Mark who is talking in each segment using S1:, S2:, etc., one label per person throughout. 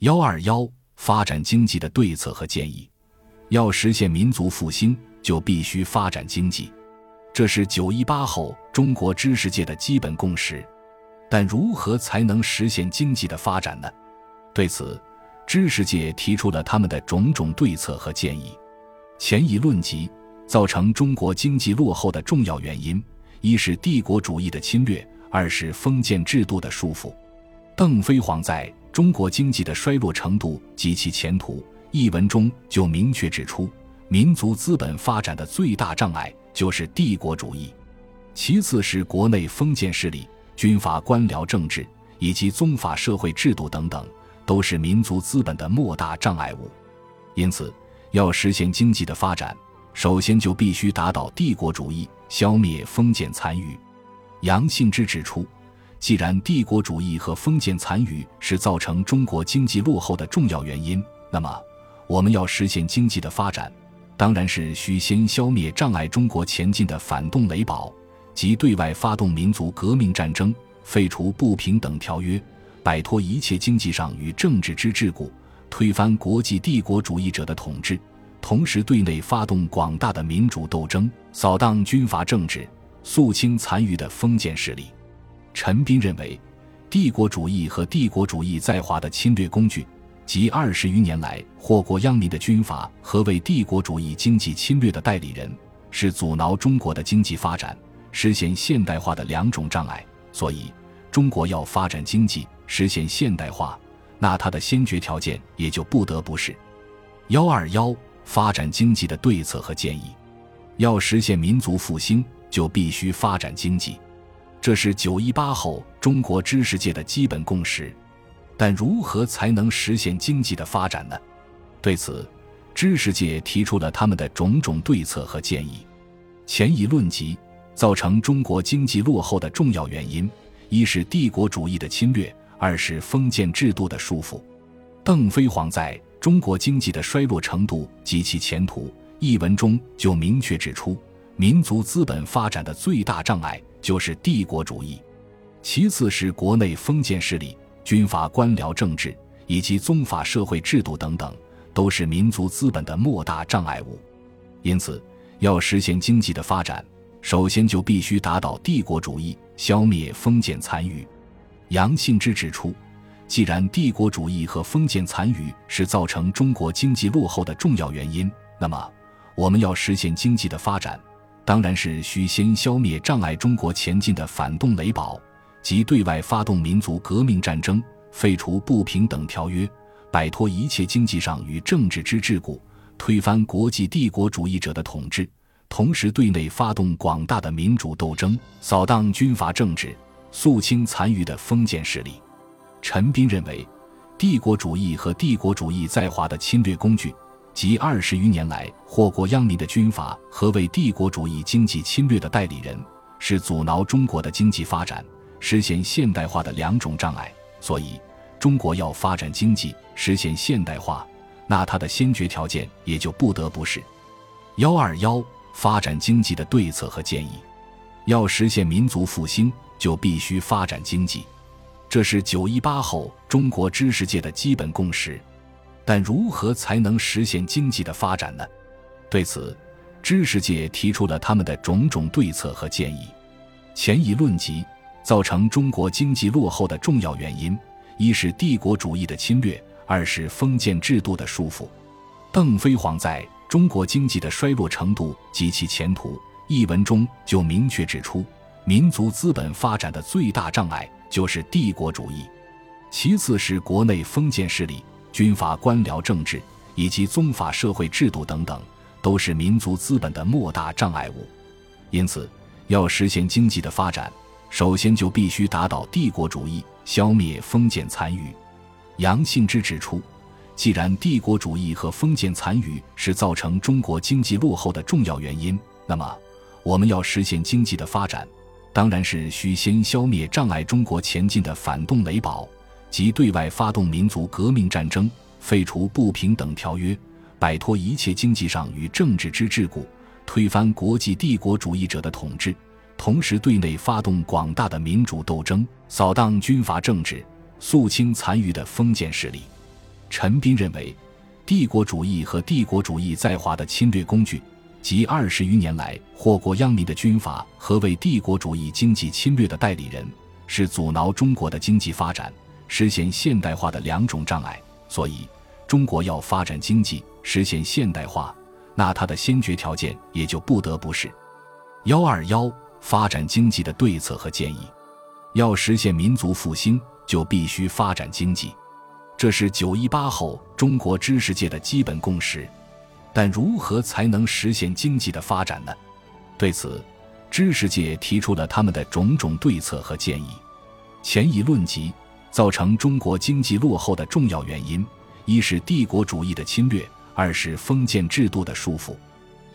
S1: 幺二幺发展经济的对策和建议，要实现民族复兴，就必须发展经济，这是九一八后中国知识界的基本共识。但如何才能实现经济的发展呢？对此，知识界提出了他们的种种对策和建议。前一论及造成中国经济落后的重要原因，一是帝国主义的侵略，二是封建制度的束缚。邓飞黄在。中国经济的衰落程度及其前途一文中就明确指出，民族资本发展的最大障碍就是帝国主义，其次是国内封建势力、军阀官僚政治以及宗法社会制度等等，都是民族资本的莫大障碍物。因此，要实现经济的发展，首先就必须打倒帝国主义，消灭封建残余。杨信之指出。既然帝国主义和封建残余是造成中国经济落后的重要原因，那么我们要实现经济的发展，当然是需先消灭障碍中国前进的反动雷堡，即对外发动民族革命战争，废除不平等条约，摆脱一切经济上与政治之桎梏，推翻国际帝国主义者的统治，同时对内发动广大的民主斗争，扫荡军阀政治，肃清残余的封建势力。陈斌认为，帝国主义和帝国主义在华的侵略工具，及二十余年来祸国殃民的军阀和为帝国主义经济侵略的代理人，是阻挠中国的经济发展、实现现代化的两种障碍。所以，中国要发展经济、实现现代化，那它的先决条件也就不得不是幺二幺发展经济的对策和建议。要实现民族复兴，就必须发展经济。这是九一八后中国知识界的基本共识，但如何才能实现经济的发展呢？对此，知识界提出了他们的种种对策和建议。前一论及造成中国经济落后的重要原因，一是帝国主义的侵略，二是封建制度的束缚。邓飞黄在中国经济的衰落程度及其前途一文中就明确指出，民族资本发展的最大障碍。就是帝国主义，其次是国内封建势力、军阀官僚政治以及宗法社会制度等等，都是民族资本的莫大障碍物。因此，要实现经济的发展，首先就必须打倒帝国主义，消灭封建残余。杨信之指出，既然帝国主义和封建残余是造成中国经济落后的重要原因，那么我们要实现经济的发展。当然是需先消灭障碍中国前进的反动雷堡，即对外发动民族革命战争，废除不平等条约，摆脱一切经济上与政治之桎梏，推翻国际帝国主义者的统治，同时对内发动广大的民主斗争，扫荡军阀政治，肃清残余的封建势力。陈斌认为，帝国主义和帝国主义在华的侵略工具。及二十余年来祸国殃民的军阀和为帝国主义经济侵略的代理人，是阻挠中国的经济发展、实现现代化的两种障碍。所以，中国要发展经济、实现现代化，那它的先决条件也就不得不是幺二幺发展经济的对策和建议。要实现民族复兴，就必须发展经济，这是九一八后中国知识界的基本共识。但如何才能实现经济的发展呢？对此，知识界提出了他们的种种对策和建议。前一论及造成中国经济落后的重要原因，一是帝国主义的侵略，二是封建制度的束缚。邓飞黄在中国经济的衰落程度及其前途一文中就明确指出，民族资本发展的最大障碍就是帝国主义，其次是国内封建势力。军阀官僚政治以及宗法社会制度等等，都是民族资本的莫大障碍物。因此，要实现经济的发展，首先就必须打倒帝国主义，消灭封建残余。杨信之指出，既然帝国主义和封建残余是造成中国经济落后的重要原因，那么我们要实现经济的发展，当然是需先消灭障碍中国前进的反动雷堡。即对外发动民族革命战争，废除不平等条约，摆脱一切经济上与政治之桎梏，推翻国际帝国主义者的统治，同时对内发动广大的民主斗争，扫荡军阀政治，肃清残余的封建势力。陈斌认为，帝国主义和帝国主义在华的侵略工具，及二十余年来祸国殃民的军阀和为帝国主义经济侵略的代理人，是阻挠中国的经济发展、实现现代化的两种障碍。所以，中国要发展经济、实现现代化，那它的先决条件也就不得不是幺二幺发展经济的对策和建议。要实现民族复兴，就必须发展经济。这是九一八后中国知识界的基本共识，但如何才能实现经济的发展呢？对此，知识界提出了他们的种种对策和建议。前已论及，造成中国经济落后的重要原因，一是帝国主义的侵略，二是封建制度的束缚。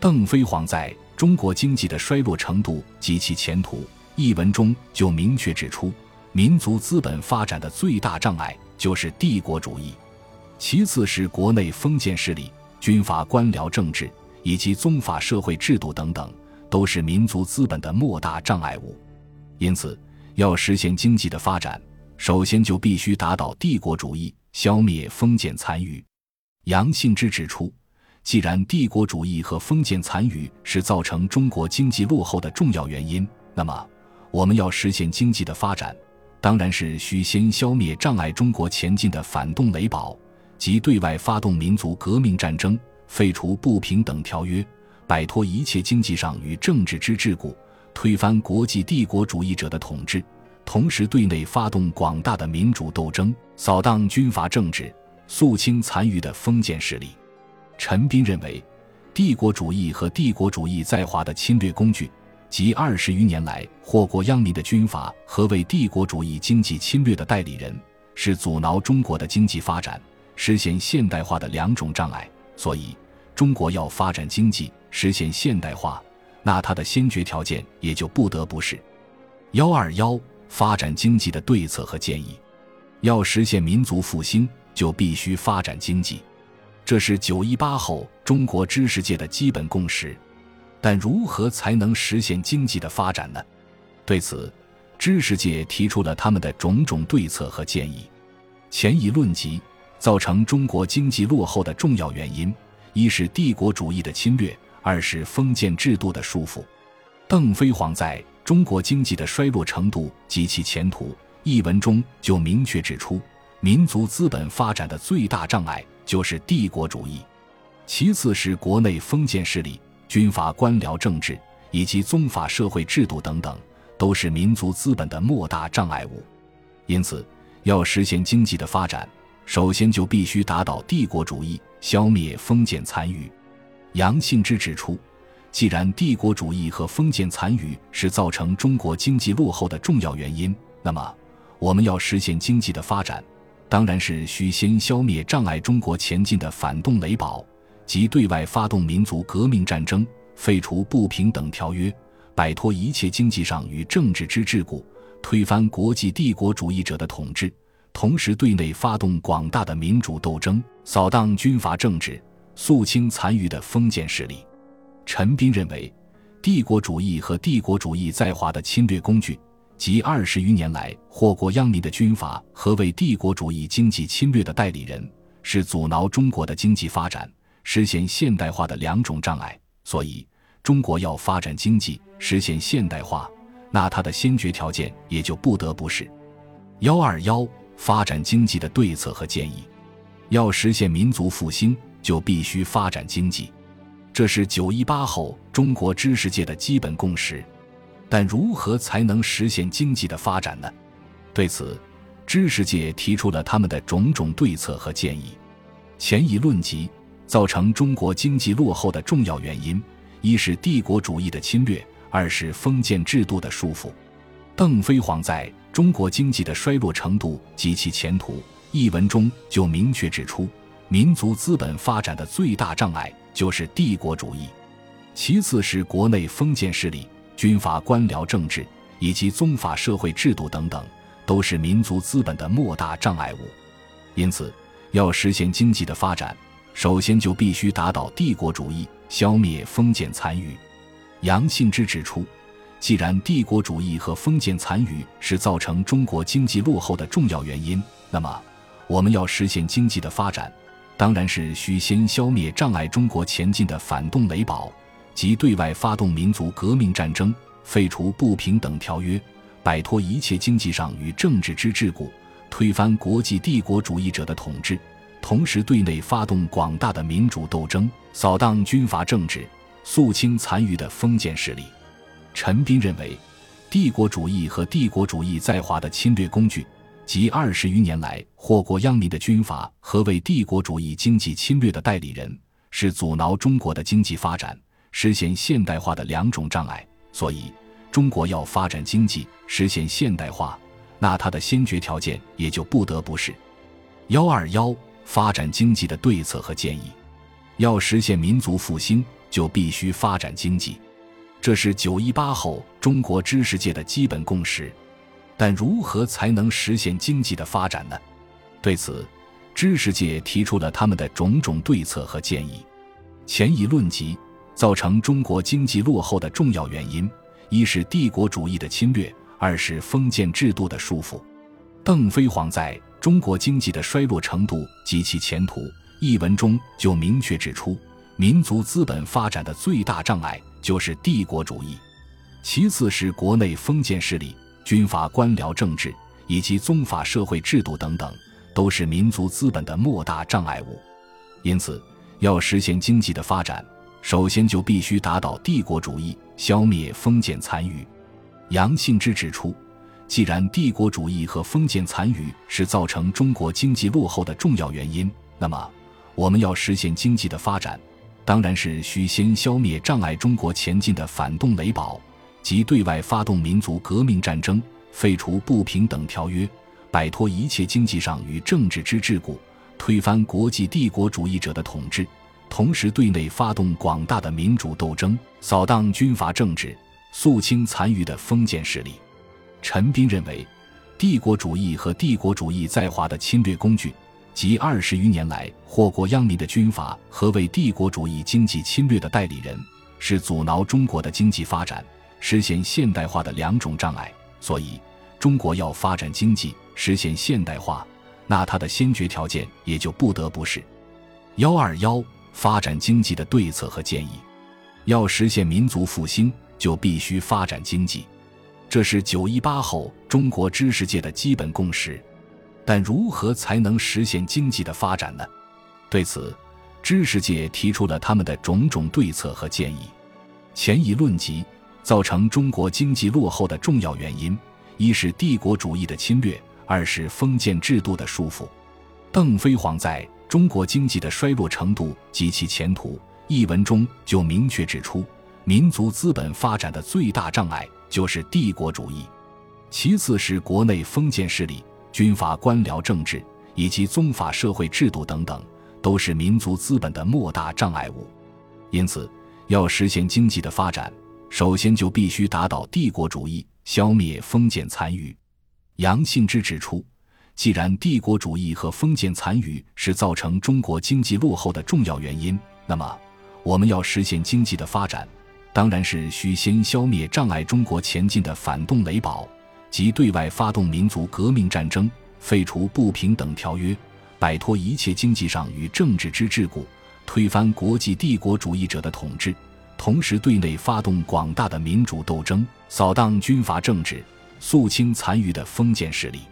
S1: 邓飞黄在《中国经济的衰落程度及其前途》一文中就明确指出，民族资本发展的最大障碍。就是帝国主义，其次是国内封建势力、军阀官僚政治以及宗法社会制度等等，都是民族资本的莫大障碍物。因此，要实现经济的发展，首先就必须打倒帝国主义，消灭封建残余。杨信之指出，既然帝国主义和封建残余是造成中国经济落后的重要原因，那么我们要实现经济的发展。当然是需先消灭障碍中国前进的反动雷堡，即对外发动民族革命战争，废除不平等条约，摆脱一切经济上与政治之桎梏，推翻国际帝国主义者的统治，同时对内发动广大的民主斗争，扫荡军阀政治，肃清残余的封建势力。陈斌认为，帝国主义和帝国主义在华的侵略工具。及二十余年来祸国殃民的军阀和为帝国主义经济侵略的代理人，是阻挠中国的经济发展、实现现代化的两种障碍。所以，中国要发展经济、实现现代化，那它的先决条件也就不得不是幺二幺发展经济的对策和建议。要实现民族复兴，就必须发展经济，这是九一八后中国知识界的基本共识。但如何才能实现经济的发展呢？对此，知识界提出了他们的种种对策和建议。前已论及，造成中国经济落后的重要原因，一是帝国主义的侵略，二是封建制度的束缚。邓飞黄在《中国经济的衰落程度及其前途》一文中就明确指出，民族资本发展的最大障碍就是帝国主义，其次是国内封建势力。军阀官僚政治以及宗法社会制度等等，都是民族资本的莫大障碍物。因此，要实现经济的发展，首先就必须打倒帝国主义，消灭封建残余。杨信之指出，既然帝国主义和封建残余是造成中国经济落后的重要原因，那么我们要实现经济的发展，当然是需先消灭障碍中国前进的反动雷堡。即对外发动民族革命战争，废除不平等条约，摆脱一切经济上与政治之桎梏，推翻国际帝国主义者的统治，同时对内发动广大的民主斗争，扫荡军阀政治，肃清残余的封建势力。陈斌认为，帝国主义和帝国主义在华的侵略工具，即二十余年来祸国殃民的军阀和为帝国主义经济侵略的代理人，是阻挠中国的经济发展。实现现代化的两种障碍，所以中国要发展经济、实现现代化，那它的先决条件也就不得不是幺二幺发展经济的对策和建议。要实现民族复兴，就必须发展经济，这是九一八后中国知识界的基本共识。但如何才能实现经济的发展呢？对此，知识界提出了他们的种种对策和建议。前已论及。造成中国经济落后的重要原因，一是帝国主义的侵略，二是封建制度的束缚。邓飞黄在《中国经济的衰落程度及其前途》一文中就明确指出，民族资本发展的最大障碍就是帝国主义，其次是国内封建势力、军阀官僚政治以及宗法社会制度等等，都是民族资本的莫大障碍物。因此，要实现经济的发展。首先就必须打倒帝国主义，消灭封建残余。杨信之指出，既然帝国主义和封建残余是造成中国经济落后的重要原因，那么我们要实现经济的发展，当然是需先消灭障碍中国前进的反动雷堡，即对外发动民族革命战争，废除不平等条约，摆脱一切经济上与政治之桎梏，推翻国际帝国主义者的统治，同时对内发动广大的民主斗争，扫荡军阀政治，肃清残余的封建势力。陈斌认为。帝国主义和帝国主义在华的侵略工具，及二十余年来祸国殃民的军阀和为帝国主义经济侵略的代理人，是阻挠中国的经济发展、实现现代化的两种障碍。所以，中国要发展经济、实现现代化，那它的先决条件也就不得不是幺二幺发展经济的对策和建议。要实现民族复兴，就必须发展经济。这是九一八后中国知识界的基本共识，但如何才能实现经济的发展呢？对此，知识界提出了他们的种种对策和建议。前一论及造成中国经济落后的重要原因：一是帝国主义的侵略，二是封建制度的束缚。邓飞黄在《中国经济的衰落程度及其前途》一文中就明确指出，民族资本发展的最大障碍。就是帝国主义，其次是国内封建势力、军阀官僚政治以及宗法社会制度等等，都是民族资本的莫大障碍物。因此，要实现经济的发展，首先就必须打倒帝国主义，消灭封建残余。杨信之指出，既然帝国主义和封建残余是造成中国经济落后的重要原因，那么我们要实现经济的发展。当然是需先消灭障碍中国前进的反动雷堡，即对外发动民族革命战争，废除不平等条约，摆脱一切经济上与政治之桎梏，推翻国际帝国主义者的统治，同时对内发动广大的民主斗争，扫荡军阀政治，肃清残余的封建势力。陈斌认为，帝国主义和帝国主义在华的侵略工具。及二十余年来祸国殃民的军阀和为帝国主义经济侵略的代理人，是阻挠中国的经济发展、实现现代化的两种障碍。所以，中国要发展经济、实现现代化，那它的先决条件也就不得不是幺二幺发展经济的对策和建议。要实现民族复兴，就必须发展经济，这是九一八后中国知识界的基本共识。但如何才能实现经济的发展呢？对此，知识界提出了他们的种种对策和建议。前一论及造成中国经济落后的重要原因：一是帝国主义的侵略，二是封建制度的束缚。邓飞黄在《中国经济的衰落程度及其前途》一文中就明确指出，民族资本发展的最大障碍就是帝国主义，其次是国内封建势力。军阀官僚政治以及宗法社会制度等等，都是民族资本的莫大障碍物。因此，要实现经济的发展，首先就必须打倒帝国主义，消灭封建残余。杨信之指出，既然帝国主义和封建残余是造成中国经济落后的重要原因，那么我们要实现经济的发展，当然是需先消灭障碍中国前进的反动雷堡。即对外发动民族革命战争，废除不平等条约，摆脱一切经济上与政治之桎梏，推翻国际帝国主义者的统治，同时对内发动广大的民主斗争，扫荡军阀政治，肃清残余的封建势力。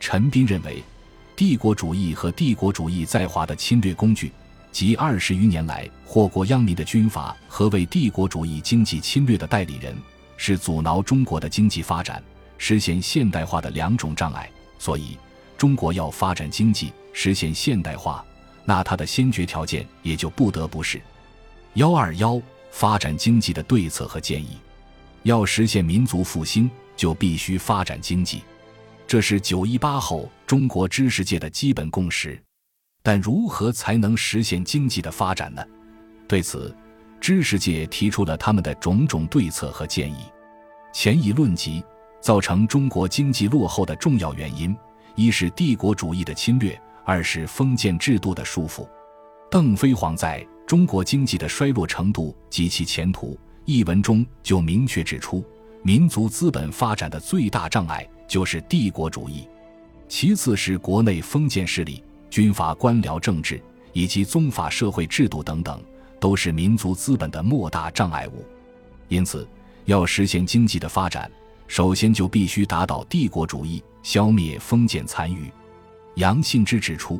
S1: 陈斌认为，帝国主义和帝国主义在华的侵略工具，及二十余年来祸国殃民的军阀和为帝国主义经济侵略的代理人，是阻挠中国的经济发展。实现现代化的两种障碍，所以中国要发展经济、实现现代化，那它的先决条件也就不得不是幺二幺发展经济的对策和建议。要实现民族复兴，就必须发展经济，这是九一八后中国知识界的基本共识。但如何才能实现经济的发展呢？对此，知识界提出了他们的种种对策和建议。前一论及。造成中国经济落后的重要原因：一是帝国主义的侵略，二是封建制度的束缚。邓飞黄在《中国经济的衰落程度及其前途》一文中就明确指出，民族资本发展的最大障碍就是帝国主义，其次是国内封建势力、军阀官僚政治以及宗法社会制度等等，都是民族资本的莫大障碍物。因此，要实现经济的发展，首先就必须打倒帝国主义，消灭封建残余。杨信之指出，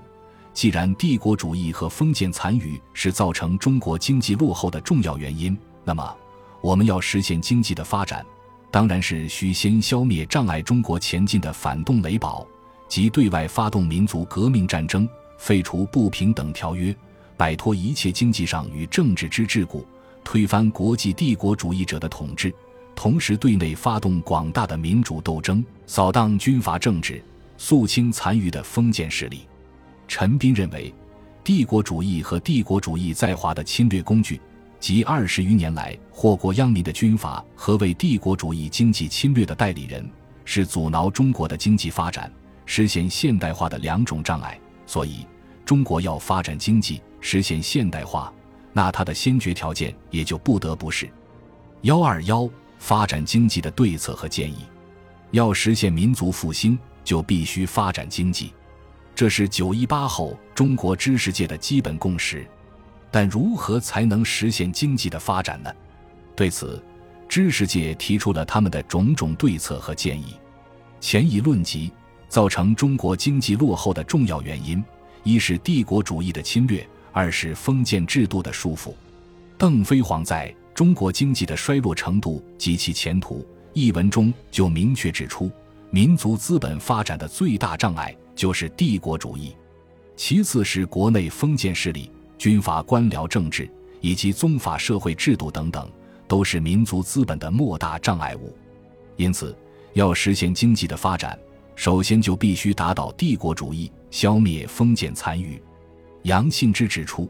S1: 既然帝国主义和封建残余是造成中国经济落后的重要原因，那么我们要实现经济的发展，当然是需先消灭障碍中国前进的反动雷堡。即对外发动民族革命战争，废除不平等条约，摆脱一切经济上与政治之桎梏，推翻国际帝国主义者的统治，同时对内发动广大的民主斗争，扫荡军阀政治，肃清残余的封建势力。陈斌认为，帝国主义和帝国主义在华的侵略工具，及二十余年来祸国殃民的军阀和为帝国主义经济侵略的代理人，是阻挠中国的经济发展。实现现代化的两种障碍，所以中国要发展经济、实现现代化，那它的先决条件也就不得不是幺二幺发展经济的对策和建议。要实现民族复兴，就必须发展经济，这是九一八后中国知识界的基本共识。但如何才能实现经济的发展呢？对此，知识界提出了他们的种种对策和建议。前已论及。造成中国经济落后的重要原因，一是帝国主义的侵略，二是封建制度的束缚。邓飞黄在《中国经济的衰落程度及其前途》一文中就明确指出，民族资本发展的最大障碍就是帝国主义，其次是国内封建势力、军阀官僚政治以及宗法社会制度等等，都是民族资本的莫大障碍物。因此，要实现经济的发展。首先就必须打倒帝国主义，消灭封建残余。杨信之指出，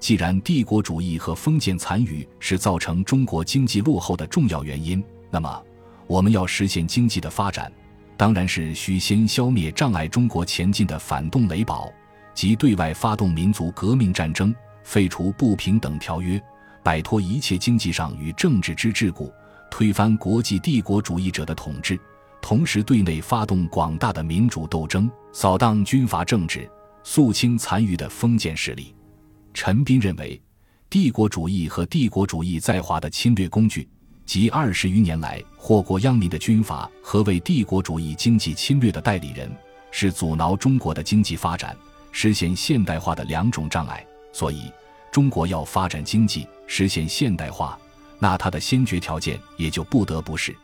S1: 既然帝国主义和封建残余是造成中国经济落后的重要原因，那么我们要实现经济的发展，当然是需先消灭障碍中国前进的反动雷堡，即对外发动民族革命战争，废除不平等条约，摆脱一切经济上与政治之桎梏，推翻国际帝国主义者的统治。同时，对内发动广大的民主斗争，扫荡军阀政治，肃清残余的封建势力。陈斌认为，帝国主义和帝国主义在华的侵略工具，及二十余年来祸国殃民的军阀和为帝国主义经济侵略的代理人，是阻挠中国的经济发展、实现现代化的两种障碍。所以，中国要发展经济、实现现代化，那它的先决条件也就不得不是。